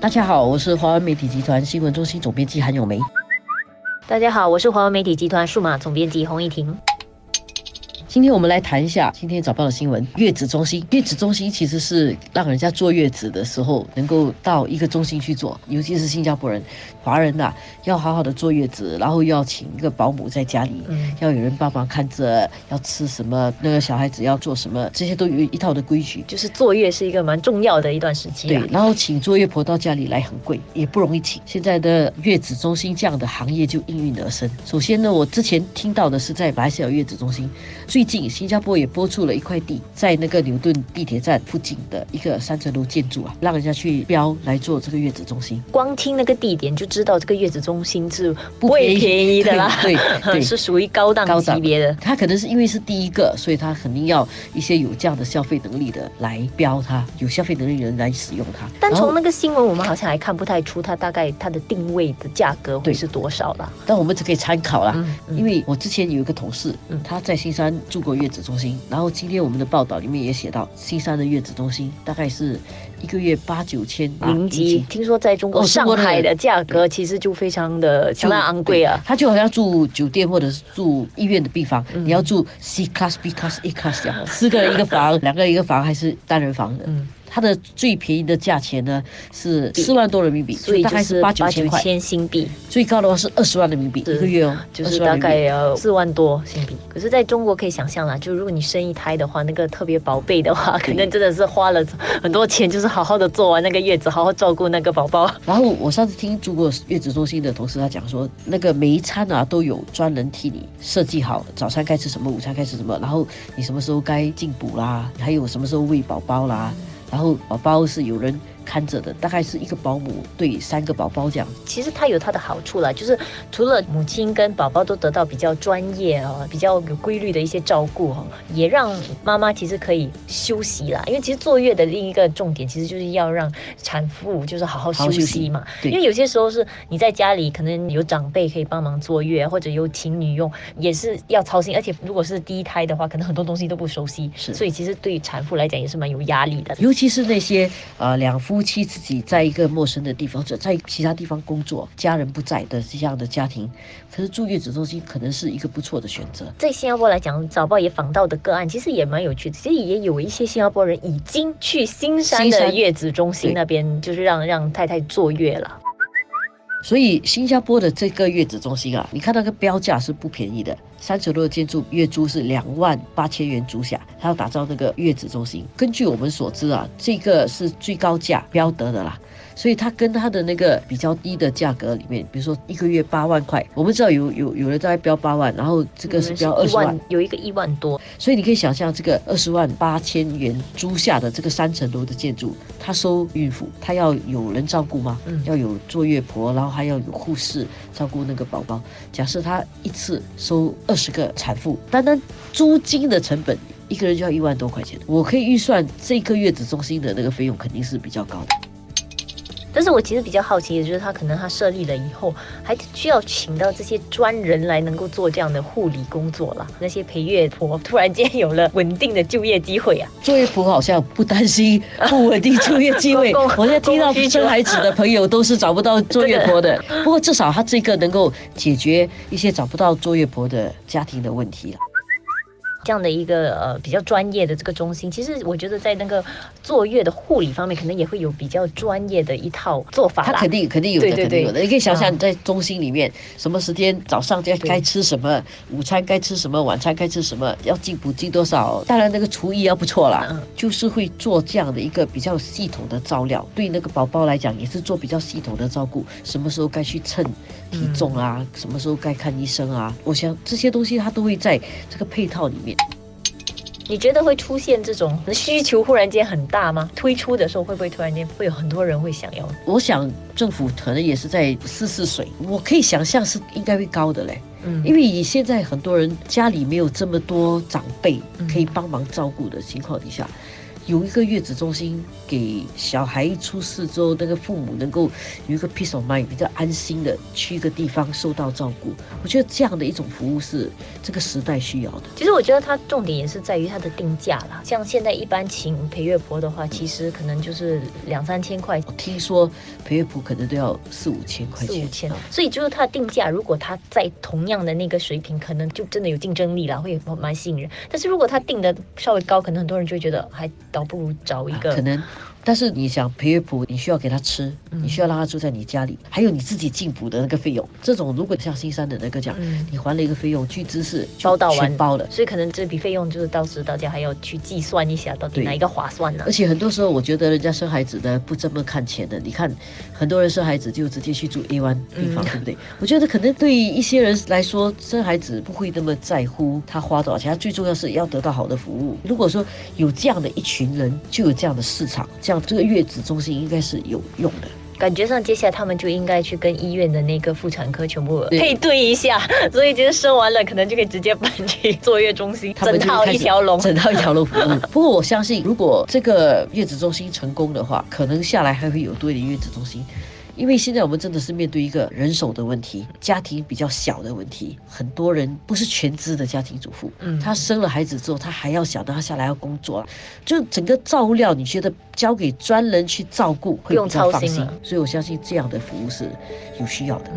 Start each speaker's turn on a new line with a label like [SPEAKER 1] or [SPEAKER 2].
[SPEAKER 1] 大家好，我是华文媒体集团新闻中心总编辑韩永梅。
[SPEAKER 2] 大家好，我是华文媒体集团数码总编辑洪一婷。
[SPEAKER 1] 今天我们来谈一下今天早报的新闻。月子中心，月子中心其实是让人家坐月子的时候能够到一个中心去做，尤其是新加坡人、华人呐，要好好的坐月子，然后要请一个保姆在家里，要有人帮忙看着，要吃什么，那个小孩子要做什么，这些都有一套的规矩。
[SPEAKER 2] 就是坐月是一个蛮重要的一段时期。
[SPEAKER 1] 对，然后请坐月婆到家里来很贵，也不容易请。现在的月子中心这样的行业就应运而生。首先呢，我之前听到的是在马来西亚月子中心，最近新加坡也拨出了一块地，在那个牛顿地铁站附近的一个三层楼建筑啊，让人家去标来做这个月子中心。
[SPEAKER 2] 光听那个地点就知道这个月子中心是不会便宜的啦，
[SPEAKER 1] 对 对，
[SPEAKER 2] 是属于高档级别的。
[SPEAKER 1] 它可能是因为是第一个，所以它肯定要一些有这样的消费能力的来标它，有消费能力的人来使用它。
[SPEAKER 2] 但从那个新闻，我们好像还看不太出它大概它的定位的价格会是多少啦。
[SPEAKER 1] 但我们只可以参考啦，因为我之前有一个同事，嗯他在新山住过月子。中心，然后今天我们的报道里面也写到，新山的月子中心大概是一个月八九千
[SPEAKER 2] 零几。听说在中国上海的价格其实就非常的相当昂贵啊，
[SPEAKER 1] 他就好像住酒店或者是住医院的病房，你要住 C class、B class、A class 这样，四个人一个房，两个人一个房还是单人房的。它的最便宜的价钱呢是四万多人民币，
[SPEAKER 2] 所以
[SPEAKER 1] 大概是八九千块
[SPEAKER 2] 新币。
[SPEAKER 1] 最高的话是二十万人民币一个月哦，
[SPEAKER 2] 就是大概要四万多新币。可是在中国可以想象啦，就如果你生一胎的话，那个特别宝贝的话，可能真的是花了很多钱，就是好好的做完那个月子，好好照顾那个宝宝。
[SPEAKER 1] 然后我上次听住过月子中心的同事他讲说，那个每一餐啊都有专人替你设计好，早餐该吃什么，午餐该吃什么，然后你什么时候该进补啦，还有什么时候喂宝宝啦。然后宝宝是有人。看着的大概是一个保姆对三个宝宝这样，
[SPEAKER 2] 其实它有它的好处了，就是除了母亲跟宝宝都得到比较专业啊、比较有规律的一些照顾哈，也让妈妈其实可以休息啦。因为其实坐月的另一个重点，其实就是要让产妇就是好好休息嘛。因为有些时候是你在家里可能有长辈可以帮忙坐月，或者有请女佣，也是要操心。而且如果是第一胎的话，可能很多东西都不熟悉，是，所以其实对于产妇来讲也是蛮有压力的。
[SPEAKER 1] 尤其是那些呃两夫。夫妻自己在一个陌生的地方，或者在其他地方工作，家人不在的这样的家庭，可是住月子中心可能是一个不错的选择。
[SPEAKER 2] 在新加坡来讲，早报也访到的个案，其实也蛮有趣的。其实也有一些新加坡人已经去新山的月子中心那边，就是让让太太坐月了。
[SPEAKER 1] 所以新加坡的这个月子中心啊，你看那个标价是不便宜的，三层楼的建筑月租是两万八千元租下，他要打造那个月子中心。根据我们所知啊，这个是最高价标得的啦。所以它跟它的那个比较低的价格里面，比如说一个月八万块，我们知道有有有人在标八万，然后这个是标二十万，
[SPEAKER 2] 有一个一万多，
[SPEAKER 1] 所以你可以想象这个二十万八千元租下的这个三层楼的建筑，他收孕妇，他要有人照顾吗？嗯，要有坐月婆，然后还要有护士照顾那个宝宝。假设他一次收二十个产妇，单单租金的成本一个人就要一万多块钱，我可以预算这个月子中心的那个费用肯定是比较高的。
[SPEAKER 2] 但是我其实比较好奇的就是，他可能他设立了以后，还需要请到这些专人来能够做这样的护理工作了。那些陪月婆突然间有了稳定的就业机会啊！
[SPEAKER 1] 坐月婆好像不担心不稳定就业机会。我现在听到生孩子的朋友都是找不到坐月婆的。不过至少他这个能够解决一些找不到坐月婆的家庭的问题了。
[SPEAKER 2] 这样的一个呃比较专业的这个中心，其实我觉得在那个坐月的护理方面，可能也会有比较专业的一套做法。
[SPEAKER 1] 他肯定肯定有的，肯定有的。你可以想想，在中心里面，什么时间早上该该吃什么，午餐该吃什么，晚餐该吃什么，要进补进多少。当然，那个厨艺要不错啦，就是会做这样的一个比较系统的照料，对那个宝宝来讲也是做比较系统的照顾。什么时候该去称体重啊？什么时候该看医生啊？我想这些东西他都会在这个配套里面。
[SPEAKER 2] 你觉得会出现这种需求忽然间很大吗？推出的时候会不会突然间会有很多人会想要？
[SPEAKER 1] 我想政府可能也是在试试水，我可以想象是应该会高的嘞。嗯，因为你现在很多人家里没有这么多长辈可以帮忙照顾的情况底下，有一个月子中心给小孩出事之后，那个父母能够有一个 peace of mind，比较安心的去一个地方受到照顾。我觉得这样的一种服务是这个时代需要的。
[SPEAKER 2] 其实我觉得它重点也是在于它的定价啦。像现在一般请陪月婆的话，其实可能就是两三千块。
[SPEAKER 1] 我听说陪月婆可能都要四五千块钱。
[SPEAKER 2] 四五千，所以就是它的定价，如果它在同样的那个水平，可能就真的有竞争力了，会蛮吸引人。但是如果它定的稍微高，可能很多人就会觉得还倒不如找一个。
[SPEAKER 1] 可能，但是你想陪月婆，你需要给他吃，你需要让他住在你家里，还有你自己进补的那个费用。这种如果像新山的那个讲，你还了一个费用，巨资是
[SPEAKER 2] 包到
[SPEAKER 1] 完包的，
[SPEAKER 2] 所以可能这笔费用就是到时大家还要去计算一下，到底哪一个划算呢？
[SPEAKER 1] 而且很多时候，我觉得人家生孩子的不这么看钱的。你看，很多人生孩子就直接去住 A one 地方，对不对？我觉得可能对于一些人来说，生孩子不会那么在乎他花多少钱，他最重要是要得到好的服务。如果说有这样的一群人，就有这样的市场，这样这个月子中心应该是有用的。
[SPEAKER 2] 感觉上，接下来他们就应该去跟医院的那个妇产科全部配对一下，所以其实生完了，可能就可以直接搬去坐月中心，整套一条龙，
[SPEAKER 1] 整套一条龙服务。不过我相信，如果这个月子中心成功的话，可能下来还会有多一点月子中心。因为现在我们真的是面对一个人手的问题，家庭比较小的问题，很多人不是全职的家庭主妇，嗯，她生了孩子之后，她还要想到她下来要工作，就整个照料，你觉得交给专人去照顾会比较放心，所以我相信这样的服务是有需要的。